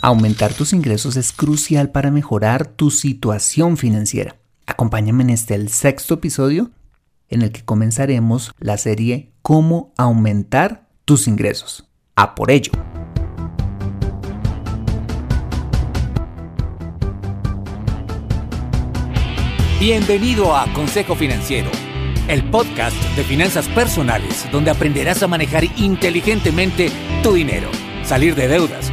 Aumentar tus ingresos es crucial para mejorar tu situación financiera. Acompáñame en este sexto episodio en el que comenzaremos la serie Cómo aumentar tus ingresos. A por ello. Bienvenido a Consejo Financiero, el podcast de finanzas personales donde aprenderás a manejar inteligentemente tu dinero, salir de deudas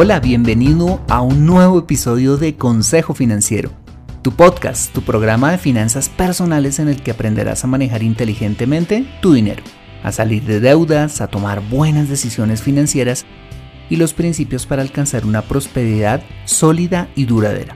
Hola, bienvenido a un nuevo episodio de Consejo Financiero, tu podcast, tu programa de finanzas personales en el que aprenderás a manejar inteligentemente tu dinero, a salir de deudas, a tomar buenas decisiones financieras y los principios para alcanzar una prosperidad sólida y duradera.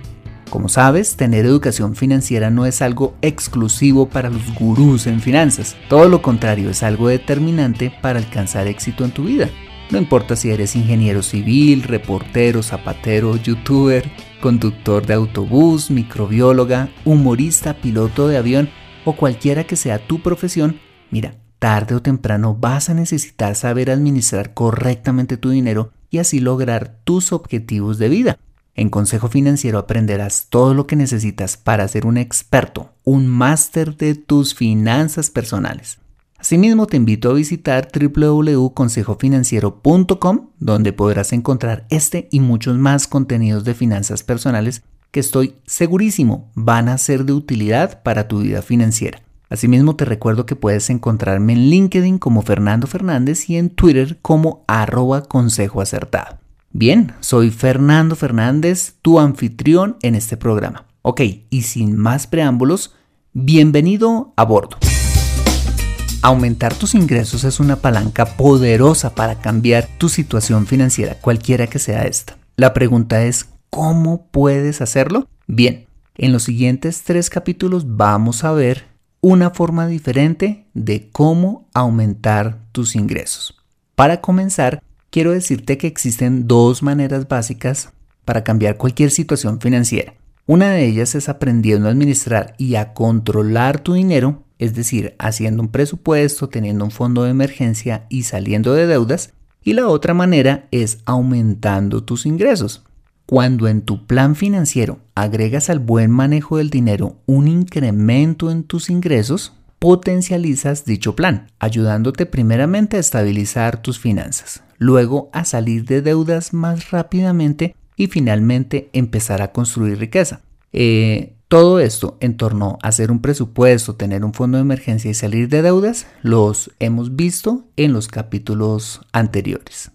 Como sabes, tener educación financiera no es algo exclusivo para los gurús en finanzas, todo lo contrario, es algo determinante para alcanzar éxito en tu vida. No importa si eres ingeniero civil, reportero, zapatero, youtuber, conductor de autobús, microbióloga, humorista, piloto de avión o cualquiera que sea tu profesión, mira, tarde o temprano vas a necesitar saber administrar correctamente tu dinero y así lograr tus objetivos de vida. En Consejo Financiero aprenderás todo lo que necesitas para ser un experto, un máster de tus finanzas personales. Asimismo, te invito a visitar www.consejofinanciero.com, donde podrás encontrar este y muchos más contenidos de finanzas personales que estoy segurísimo van a ser de utilidad para tu vida financiera. Asimismo, te recuerdo que puedes encontrarme en LinkedIn como Fernando Fernández y en Twitter como arroba consejo acertado. Bien, soy Fernando Fernández, tu anfitrión en este programa. Ok, y sin más preámbulos, bienvenido a bordo. Aumentar tus ingresos es una palanca poderosa para cambiar tu situación financiera, cualquiera que sea esta. La pregunta es, ¿cómo puedes hacerlo? Bien, en los siguientes tres capítulos vamos a ver una forma diferente de cómo aumentar tus ingresos. Para comenzar, quiero decirte que existen dos maneras básicas para cambiar cualquier situación financiera. Una de ellas es aprendiendo a administrar y a controlar tu dinero es decir, haciendo un presupuesto, teniendo un fondo de emergencia y saliendo de deudas. Y la otra manera es aumentando tus ingresos. Cuando en tu plan financiero agregas al buen manejo del dinero un incremento en tus ingresos, potencializas dicho plan, ayudándote primeramente a estabilizar tus finanzas, luego a salir de deudas más rápidamente y finalmente empezar a construir riqueza. Eh, todo esto en torno a hacer un presupuesto, tener un fondo de emergencia y salir de deudas, los hemos visto en los capítulos anteriores.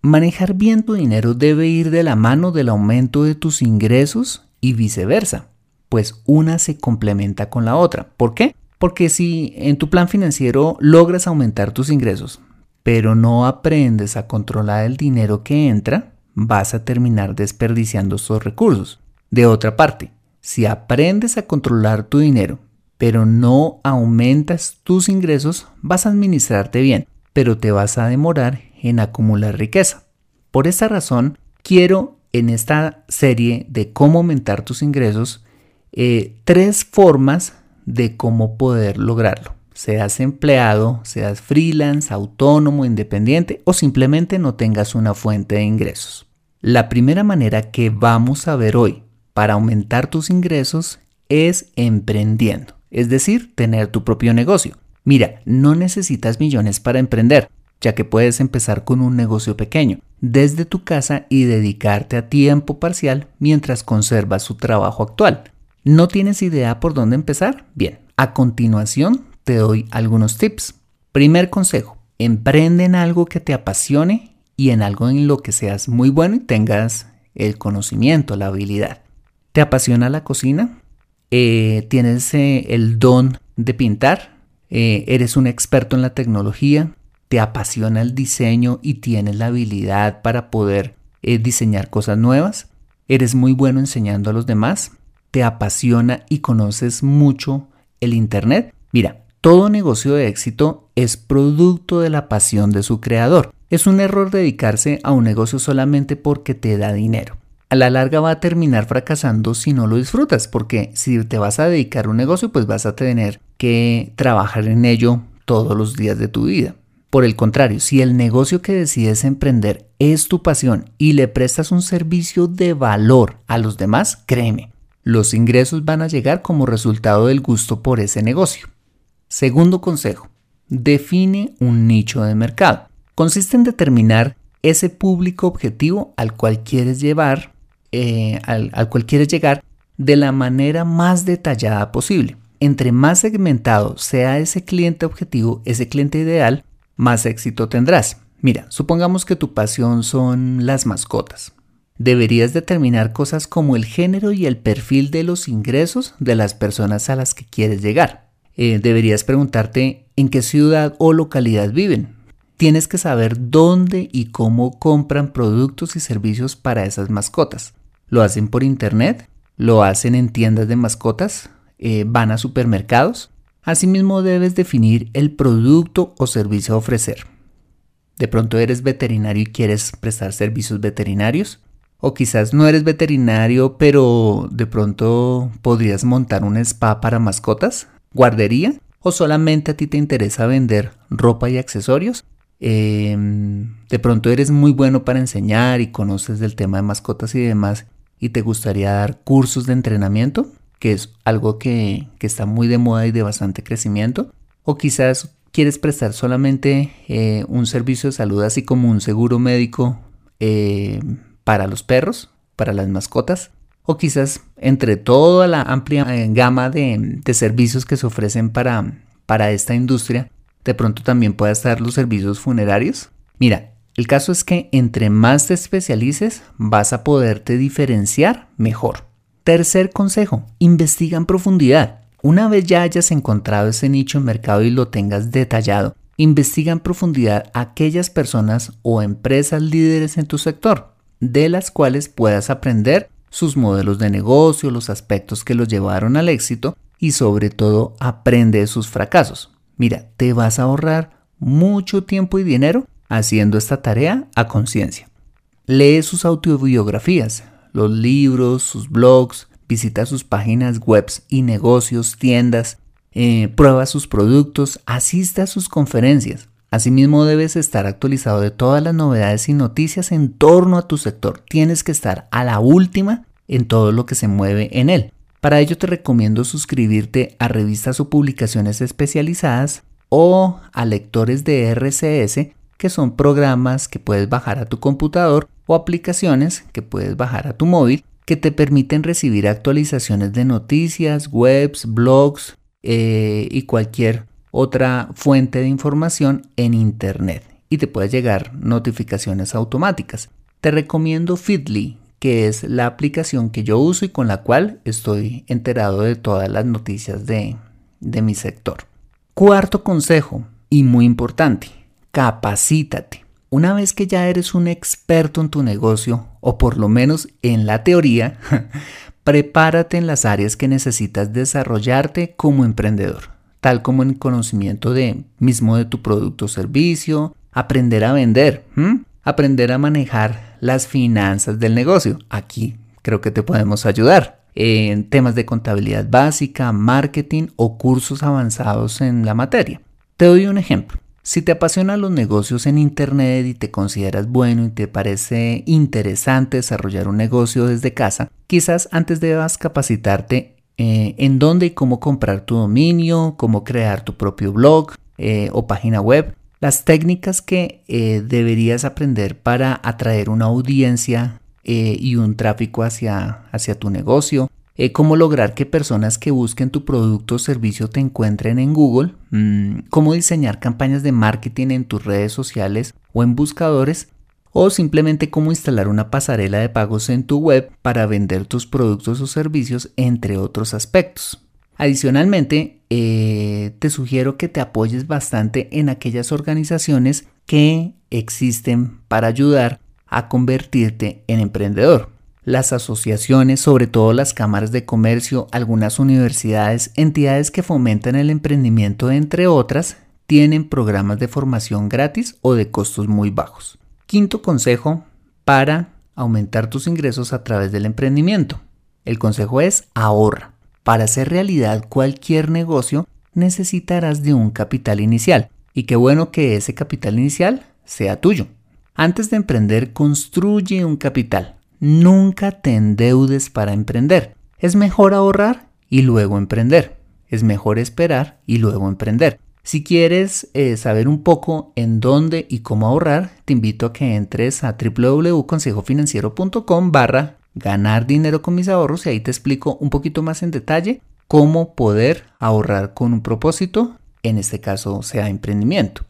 Manejar bien tu dinero debe ir de la mano del aumento de tus ingresos y viceversa, pues una se complementa con la otra. ¿Por qué? Porque si en tu plan financiero logras aumentar tus ingresos, pero no aprendes a controlar el dinero que entra, vas a terminar desperdiciando esos recursos. De otra parte, si aprendes a controlar tu dinero, pero no aumentas tus ingresos, vas a administrarte bien, pero te vas a demorar en acumular riqueza. Por esta razón, quiero en esta serie de cómo aumentar tus ingresos, eh, tres formas de cómo poder lograrlo. Seas empleado, seas freelance, autónomo, independiente o simplemente no tengas una fuente de ingresos. La primera manera que vamos a ver hoy para aumentar tus ingresos es emprendiendo, es decir, tener tu propio negocio. Mira, no necesitas millones para emprender, ya que puedes empezar con un negocio pequeño, desde tu casa y dedicarte a tiempo parcial mientras conservas su trabajo actual. ¿No tienes idea por dónde empezar? Bien, a continuación te doy algunos tips. Primer consejo, emprende en algo que te apasione y en algo en lo que seas muy bueno y tengas el conocimiento, la habilidad. ¿Te apasiona la cocina? Eh, ¿Tienes eh, el don de pintar? Eh, ¿Eres un experto en la tecnología? ¿Te apasiona el diseño y tienes la habilidad para poder diseñar cosas nuevas? ¿Eres muy bueno enseñando a los demás? te apasiona y conoces mucho el Internet? Mira, todo negocio de éxito es producto de la pasión de su creador. Es un error dedicarse a un negocio solamente porque te da dinero. A la larga va a terminar fracasando si no lo disfrutas, porque si te vas a dedicar a un negocio, pues vas a tener que trabajar en ello todos los días de tu vida. Por el contrario, si el negocio que decides emprender es tu pasión y le prestas un servicio de valor a los demás, créeme, los ingresos van a llegar como resultado del gusto por ese negocio. Segundo consejo, define un nicho de mercado consiste en determinar ese público objetivo al cual quieres llevar, eh, al, al cual quieres llegar de la manera más detallada posible. Entre más segmentado sea ese cliente objetivo, ese cliente ideal, más éxito tendrás. Mira, supongamos que tu pasión son las mascotas. Deberías determinar cosas como el género y el perfil de los ingresos de las personas a las que quieres llegar. Eh, deberías preguntarte en qué ciudad o localidad viven tienes que saber dónde y cómo compran productos y servicios para esas mascotas. ¿Lo hacen por internet? ¿Lo hacen en tiendas de mascotas? Eh, ¿Van a supermercados? Asimismo debes definir el producto o servicio a ofrecer. De pronto eres veterinario y quieres prestar servicios veterinarios. O quizás no eres veterinario, pero de pronto podrías montar un spa para mascotas, guardería, o solamente a ti te interesa vender ropa y accesorios. Em, de pronto eres muy bueno para enseñar y conoces del tema de mascotas y demás y te gustaría dar cursos de entrenamiento, que es algo que, está muy de moda y de bastante crecimiento, o quizás quieres prestar solamente eh, un servicio de salud así como un seguro médico eh, para los perros, para las mascotas, o quizás entre toda la amplia eh, gama de, de servicios que se ofrecen para, para esta industria, de pronto también puedas estar los servicios funerarios. Mira, el caso es que entre más te especialices, vas a poderte diferenciar mejor. Tercer consejo, investiga en profundidad. Una vez ya hayas encontrado ese nicho en mercado y lo tengas detallado, investiga en profundidad aquellas personas o empresas líderes en tu sector, de las cuales puedas aprender sus modelos de negocio, los aspectos que los llevaron al éxito y sobre todo aprende de sus fracasos. Mira, te vas a ahorrar mucho tiempo y dinero haciendo esta tarea a conciencia. Lee sus autobiografías, los libros, sus blogs, visita sus páginas web y negocios, tiendas, eh, prueba sus productos, asista a sus conferencias. Asimismo debes estar actualizado de todas las novedades y noticias en torno a tu sector. Tienes que estar a la última en todo lo que se mueve en él. Para ello te recomiendo suscribirte a revistas o publicaciones especializadas o a lectores de RCS, que son programas que puedes bajar a tu computador o aplicaciones que puedes bajar a tu móvil que te permiten recibir actualizaciones de noticias, webs, blogs eh, y cualquier otra fuente de información en Internet y te puede llegar notificaciones automáticas. Te recomiendo Feedly, que es la aplicación que yo uso y con la cual estoy enterado de todas las noticias de, de mi sector. Cuarto consejo, y muy importante, capacítate. Una vez que ya eres un experto en tu negocio, o por lo menos en la teoría, prepárate en las áreas que necesitas desarrollarte como emprendedor, tal como en conocimiento de mismo de tu producto o servicio, aprender a vender, aprender a manejar las finanzas del negocio. Aquí creo que te podemos ayudar en temas de contabilidad básica, marketing o cursos avanzados en la materia. Te doy un ejemplo. Si te apasionan los negocios en Internet y te consideras bueno y te parece interesante desarrollar un negocio desde casa, quizás antes debas capacitarte eh, en dónde y cómo comprar tu dominio, cómo crear tu propio blog eh, o página web, las técnicas que eh, deberías aprender para atraer una audiencia y un tráfico hacia, hacia tu negocio, cómo lograr que personas que busquen tu producto o servicio te encuentren en Google, mm, cómo diseñar campañas de marketing en tus redes sociales o en buscadores, o simplemente cómo instalar una pasarela de pagos en tu web para vender tus productos o servicios, entre otros aspectos. Adicionalmente, eh, te sugiero que te apoyes bastante en aquellas organizaciones que existen para ayudar a convertirte en emprendedor. Las asociaciones, sobre todo las cámaras de comercio, algunas universidades, entidades que fomentan el emprendimiento, entre otras, tienen programas de formación gratis o de costos muy bajos. Quinto consejo para aumentar tus ingresos a través del emprendimiento. El consejo es ahorra. Para hacer realidad cualquier negocio necesitarás de un capital inicial. Y qué bueno que ese capital inicial sea tuyo. Antes de emprender, construye un capital. Nunca te endeudes para emprender. Es mejor ahorrar y luego emprender. Es mejor esperar y luego emprender. Si quieres eh, saber un poco en dónde y cómo ahorrar, te invito a que entres a www.consejofinanciero.com barra ganar dinero con mis ahorros y ahí te explico un poquito más en detalle cómo poder ahorrar con un propósito, en este caso sea emprendimiento.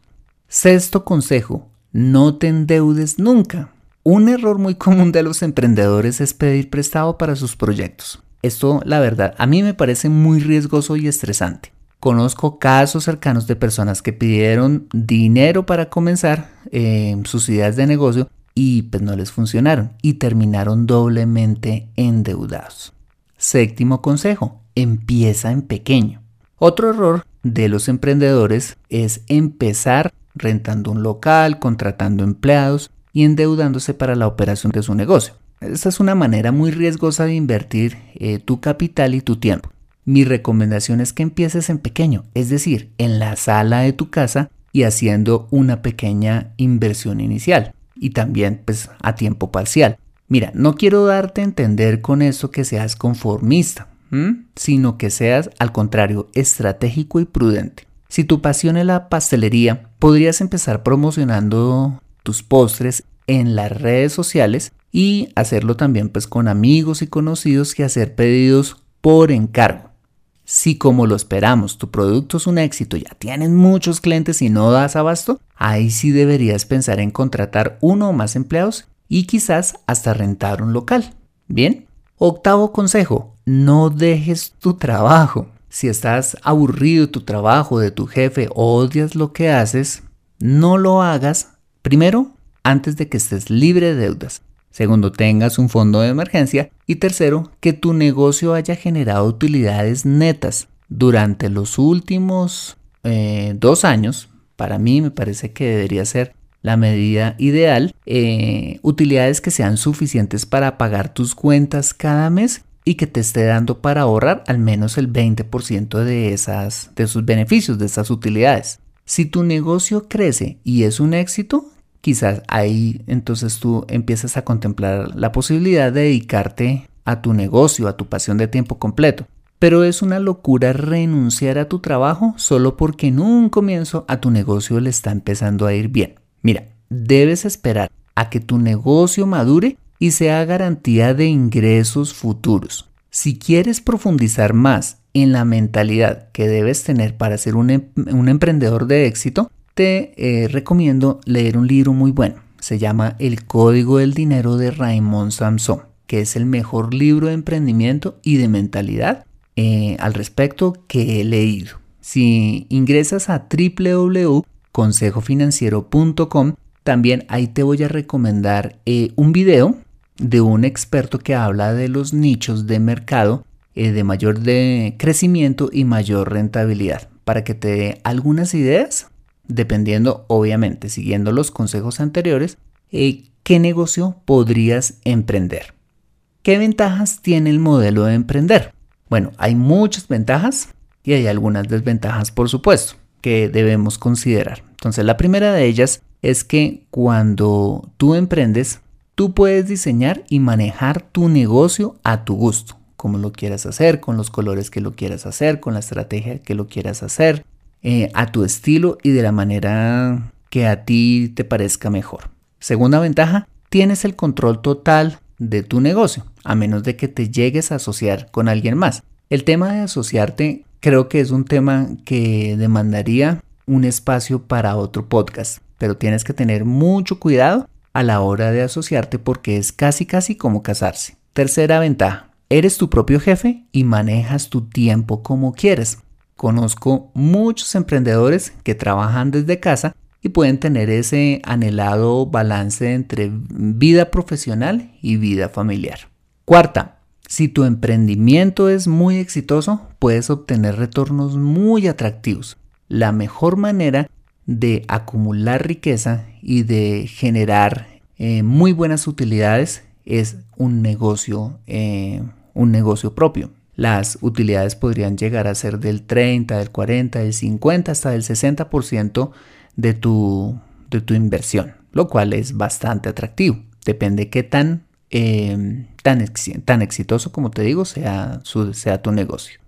Sexto consejo, no te endeudes nunca. Un error muy común de los emprendedores es pedir prestado para sus proyectos. Esto, la verdad, a mí me parece muy riesgoso y estresante. Conozco casos cercanos de personas que pidieron dinero para comenzar eh, sus ideas de negocio y pues no les funcionaron y terminaron doblemente endeudados. Séptimo consejo, empieza en pequeño. Otro error de los emprendedores es empezar rentando un local, contratando empleados y endeudándose para la operación de su negocio. Esta es una manera muy riesgosa de invertir eh, tu capital y tu tiempo. Mi recomendación es que empieces en pequeño, es decir, en la sala de tu casa y haciendo una pequeña inversión inicial y también pues a tiempo parcial. Mira, no quiero darte a entender con eso que seas conformista, sino que seas al contrario estratégico y prudente. Si tu pasión es la pastelería, podrías empezar promocionando tus postres en las redes sociales y hacerlo también pues con amigos y conocidos y hacer pedidos por encargo. Si como lo esperamos tu producto es un éxito, ya tienes muchos clientes y no das abasto, ahí sí deberías pensar en contratar uno o más empleados y quizás hasta rentar un local. Bien. Octavo consejo, no dejes tu trabajo. Si estás aburrido de tu trabajo, de tu jefe, odias lo que haces, no lo hagas primero antes de que estés libre de deudas. Segundo, tengas un fondo de emergencia. Y tercero, que tu negocio haya generado utilidades netas durante los últimos eh, dos años. Para mí me parece que debería ser la medida ideal. Eh, utilidades que sean suficientes para pagar tus cuentas cada mes y que te esté dando para ahorrar al menos el 20% de, esas, de sus beneficios, de esas utilidades. Si tu negocio crece y es un éxito, quizás ahí entonces tú empiezas a contemplar la posibilidad de dedicarte a tu negocio, a tu pasión de tiempo completo. Pero es una locura renunciar a tu trabajo solo porque en un comienzo a tu negocio le está empezando a ir bien. Mira, debes esperar a que tu negocio madure y sea garantía de ingresos futuros. Si quieres profundizar más en la mentalidad que debes tener para ser un, em, emprendedor de éxito, te eh, recomiendo leer un libro muy bueno. Se llama El Código del Dinero de Raymond Samson, que es el mejor libro de emprendimiento y de mentalidad eh, al respecto que he leído. Si ingresas a www.consejofinanciero.com, también ahí te voy a recomendar eh, un video de un experto que habla de los nichos de mercado eh, de mayor de crecimiento y mayor rentabilidad. Para que te dé algunas ideas dependiendo obviamente siguiendo los consejos anteriores eh, qué negocio podrías emprender qué ventajas tiene el modelo de emprender bueno hay muchas ventajas y hay algunas desventajas por supuesto que debemos considerar. Entonces la primera de ellas es que cuando tú emprendes Tú puedes diseñar y manejar tu negocio a tu gusto, como lo quieras hacer, con los colores que lo quieras hacer, con la estrategia que lo quieras hacer, eh, a tu estilo y de la manera que a ti te parezca mejor. Segunda ventaja, tienes el control total de tu negocio, a menos de que te llegues a asociar con alguien más. El tema de asociarte creo que es un tema que demandaría un espacio para otro podcast, pero tienes que tener mucho cuidado a la hora de asociarte porque es casi casi como casarse. Tercera ventaja, eres tu propio jefe y manejas tu tiempo como quieres. Conozco muchos emprendedores que trabajan desde casa y pueden tener ese anhelado balance entre vida profesional y vida familiar. Cuarta, si tu emprendimiento es muy exitoso, puedes obtener retornos muy atractivos. La mejor manera de acumular riqueza y de generar eh, muy buenas utilidades es un negocio, eh, un negocio propio. Las utilidades podrían llegar a ser del 30, del 40, del 50 hasta del 60% de tu, de tu inversión, lo cual es bastante atractivo. Depende qué tan, eh, tan, tan, exitoso, como te digo, sea, sea tu negocio.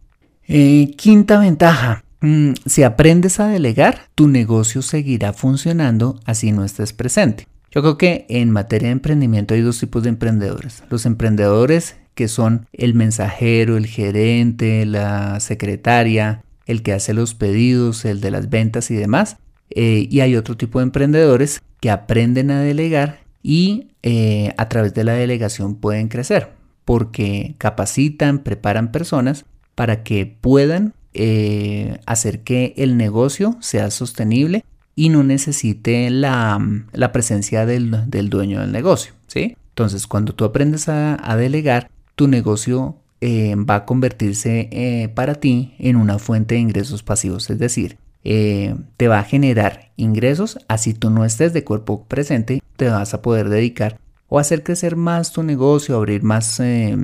Eh, quinta ventaja. Mm, si aprendes a delegar, tu negocio seguirá funcionando así no estés presente. Yo creo que en materia de emprendimiento hay dos tipos de emprendedores. Los emprendedores que son el mensajero, el gerente, la secretaria, el que hace los pedidos, el de las ventas y demás. Eh, y hay otro tipo de emprendedores que aprenden a delegar y eh, a través de la delegación pueden crecer porque capacitan, preparan personas para que puedan eh, hacer que el negocio sea sostenible y no necesite la, presencia del, dueño del negocio. ¿sí? Entonces, cuando tú aprendes a, delegar, tu negocio va a convertirse para ti en una fuente de ingresos pasivos, es decir, eh, te va a generar ingresos, así tú no estés de cuerpo presente, te vas a poder dedicar o hacer crecer más tu negocio, abrir más eh,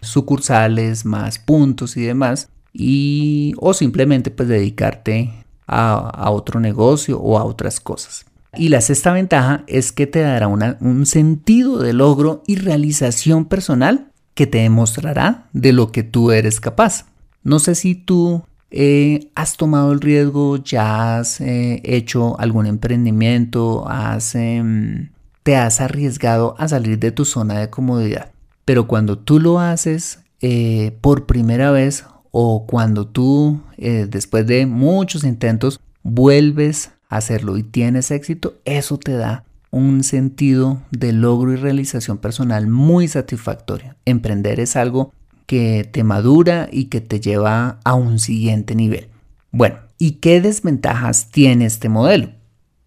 sucursales, más puntos y demás, y o simplemente pues dedicarte a, otro negocio o a otras cosas. Y la sexta ventaja es que te dará un sentido de logro y realización personal que te demostrará de lo que tú eres capaz. No sé si tú eh, ¿Has tomado el riesgo? ¿Ya has eh, hecho algún emprendimiento? Has, em, ¿Te has arriesgado a salir de tu zona de comodidad? Pero cuando tú lo haces eh, por primera vez o cuando tú, después de muchos intentos, vuelves a hacerlo y tienes éxito, eso te da un sentido de logro y realización personal muy satisfactorio. Emprender es algo que te madura y que te lleva a un siguiente nivel. Bueno, ¿y qué desventajas tiene este modelo?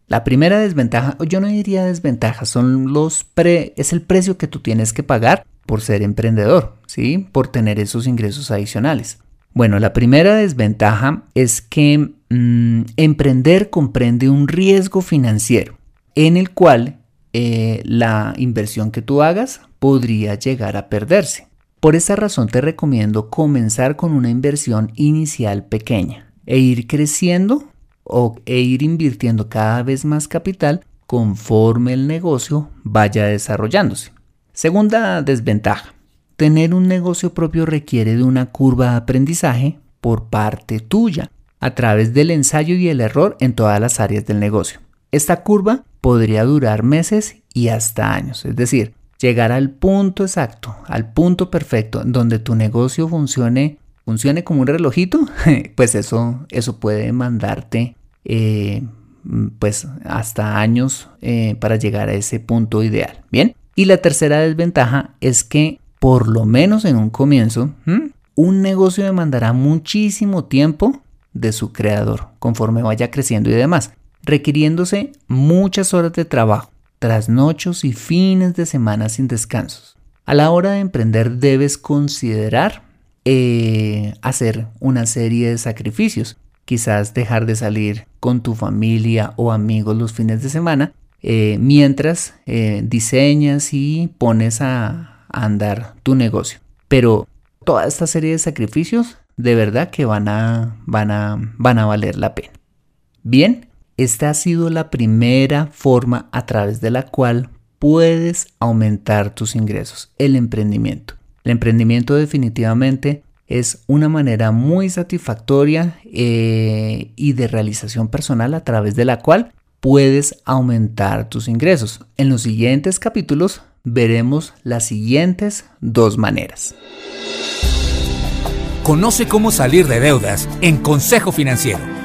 La primera desventaja, yo no diría desventaja, son los pre, es el precio que tú tienes que pagar por ser emprendedor, ¿sí? Por tener esos ingresos adicionales. Bueno, la primera desventaja es que mm, emprender comprende un riesgo financiero en el cual eh, la inversión que tú hagas podría llegar a perderse. Por esa razón te recomiendo comenzar con una inversión inicial pequeña e ir creciendo o, e ir invirtiendo cada vez más capital conforme el negocio vaya desarrollándose. Segunda desventaja. Tener un negocio propio requiere de una curva de aprendizaje por parte tuya, a través del ensayo y el error en todas las áreas del negocio. Esta curva podría durar meses y hasta años, es decir, llegar al punto exacto, al punto perfecto, donde tu negocio funcione, funcione como un relojito, pues eso, eso puede mandarte eh, pues hasta años eh, para llegar a ese punto ideal. Bien. Y la tercera desventaja es que por lo menos en un comienzo, un negocio demandará muchísimo tiempo de su creador conforme vaya creciendo y demás, requiriéndose muchas horas de trabajo trasnochos y fines de semana sin descansos. A la hora de emprender debes considerar eh, hacer una serie de sacrificios. Quizás dejar de salir con tu familia o amigos los fines de semana eh, mientras eh, diseñas y pones a, andar tu negocio. Pero toda esta serie de sacrificios de verdad que van a, van a, van a valer la pena. Bien, esta ha sido la primera forma a través de la cual puedes aumentar tus ingresos, el emprendimiento. El emprendimiento definitivamente es una manera muy satisfactoria eh, y de realización personal a través de la cual puedes aumentar tus ingresos. En los siguientes capítulos veremos las siguientes dos maneras. Conoce cómo salir de deudas en Consejo Financiero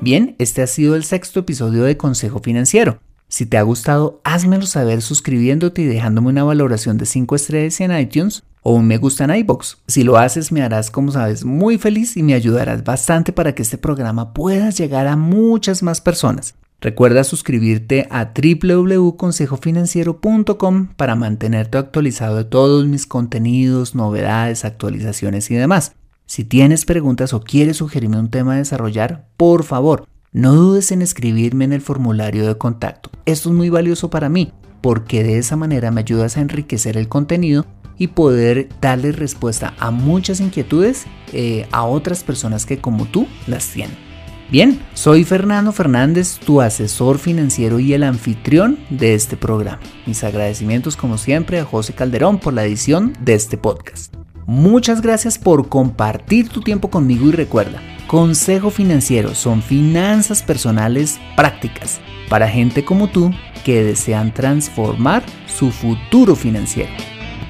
Bien, este ha sido el sexto episodio de Consejo Financiero. Si te ha gustado, házmelo saber suscribiéndote y dejándome una valoración de 5 estrellas en iTunes o un me gusta en iBox. Si lo haces, me harás, como sabes, muy feliz y me ayudarás bastante para que este programa pueda llegar a muchas más personas. Recuerda suscribirte a www.consejofinanciero.com para mantenerte actualizado de todos mis contenidos, novedades, actualizaciones y demás. Si tienes preguntas o quieres sugerirme un tema a desarrollar, por favor, no dudes en escribirme en el formulario de contacto. Esto es muy valioso para mí porque de esa manera me ayudas a enriquecer el contenido y poder darle respuesta a muchas inquietudes eh, a otras personas que como tú las tienen. Bien, soy Fernando Fernández, tu asesor financiero y el anfitrión de este programa. Mis agradecimientos como siempre a José Calderón por la edición de este podcast. Muchas gracias por compartir tu tiempo conmigo y recuerda, Consejo Financiero son finanzas personales prácticas para gente como tú que desean transformar su futuro financiero.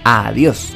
Adiós.